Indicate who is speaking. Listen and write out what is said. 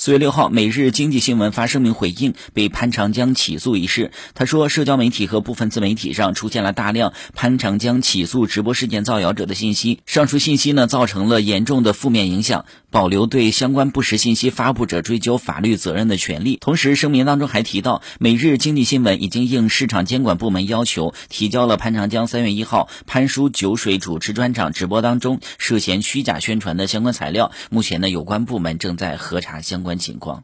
Speaker 1: 四月六号，每日经济新闻发声明回应被潘长江起诉一事。他说，社交媒体和部分自媒体上出现了大量潘长江起诉直播事件造谣者的信息，上述信息呢造成了严重的负面影响，保留对相关不实信息发布者追究法律责任的权利。同时，声明当中还提到，每日经济新闻已经应市场监管部门要求，提交了潘长江三月一号潘叔酒水主持专场直播当中涉嫌虚假宣传的相关材料。目前呢，有关部门正在核查相关。情况。